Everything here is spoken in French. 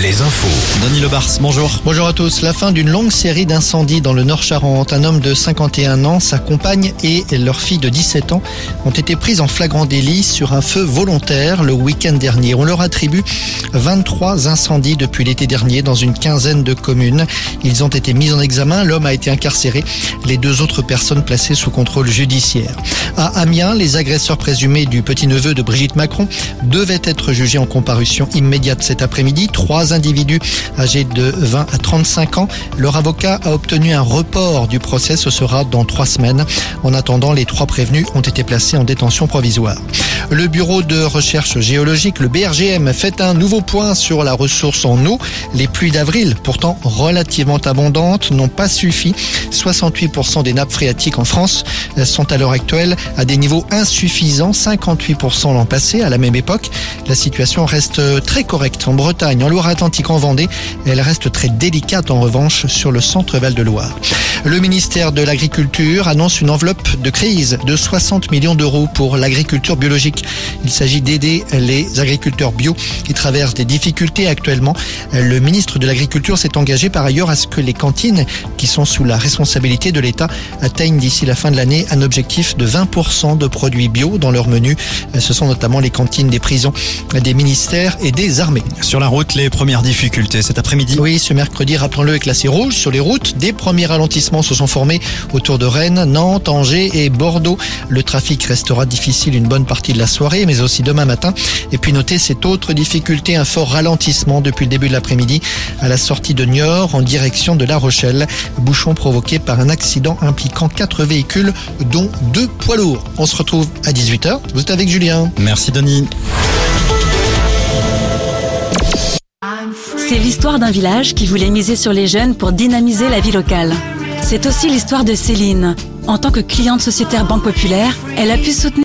les infos. Denis Lebars, bonjour. Bonjour à tous. La fin d'une longue série d'incendies dans le Nord-Charente. Un homme de 51 ans, sa compagne et leur fille de 17 ans ont été prises en flagrant délit sur un feu volontaire le week-end dernier. On leur attribue 23 incendies depuis l'été dernier dans une quinzaine de communes. Ils ont été mis en examen. L'homme a été incarcéré. Les deux autres personnes placées sous contrôle judiciaire. À Amiens, les agresseurs présumés du petit-neveu de Brigitte Macron devaient être jugés en comparution immédiate cet après-midi. Trois individus âgés de 20 à 35 ans. Leur avocat a obtenu un report du procès. Ce sera dans trois semaines. En attendant, les trois prévenus ont été placés en détention provisoire. Le bureau de recherche géologique, le BRGM, fait un nouveau point sur la ressource en eau. Les pluies d'avril, pourtant relativement abondantes, n'ont pas suffi. 68% des nappes phréatiques en France sont à l'heure actuelle à des niveaux insuffisants, 58% l'an passé. À la même époque, la situation reste très correcte en Bretagne, en Loire-Atlantique, en Vendée. Elle reste très délicate en revanche sur le centre-val de Loire. Le ministère de l'Agriculture annonce une enveloppe de crise de 60 millions d'euros pour l'agriculture biologique. Il s'agit d'aider les agriculteurs bio qui traversent des difficultés actuellement. Le ministre de l'Agriculture s'est engagé par ailleurs à ce que les cantines qui sont sous la responsabilité de l'État atteignent d'ici la fin de l'année un objectif de 20% de produits bio dans leur menu. Ce sont notamment les cantines des prisons, des ministères et des armées. Sur la route, les premières difficultés cet après-midi. Oui, ce mercredi, rappelons-le, est classé rouge sur les routes. Des premiers ralentissements se sont formés autour de Rennes, Nantes, Angers et Bordeaux. Le trafic restera difficile une bonne partie de la soirée, mais aussi demain matin. Et puis notez cette autre difficulté, un fort ralentissement depuis le début de l'après-midi à la sortie de Niort en direction de La Rochelle. Bouchon provoqué par un accident impliquant quatre véhicules, dont deux poids lourds. On se retrouve à 18h. Vous êtes avec Julien. Merci Denis. C'est l'histoire d'un village qui voulait miser sur les jeunes pour dynamiser la vie locale. C'est aussi l'histoire de Céline. En tant que cliente sociétaire Banque Populaire, elle a pu soutenir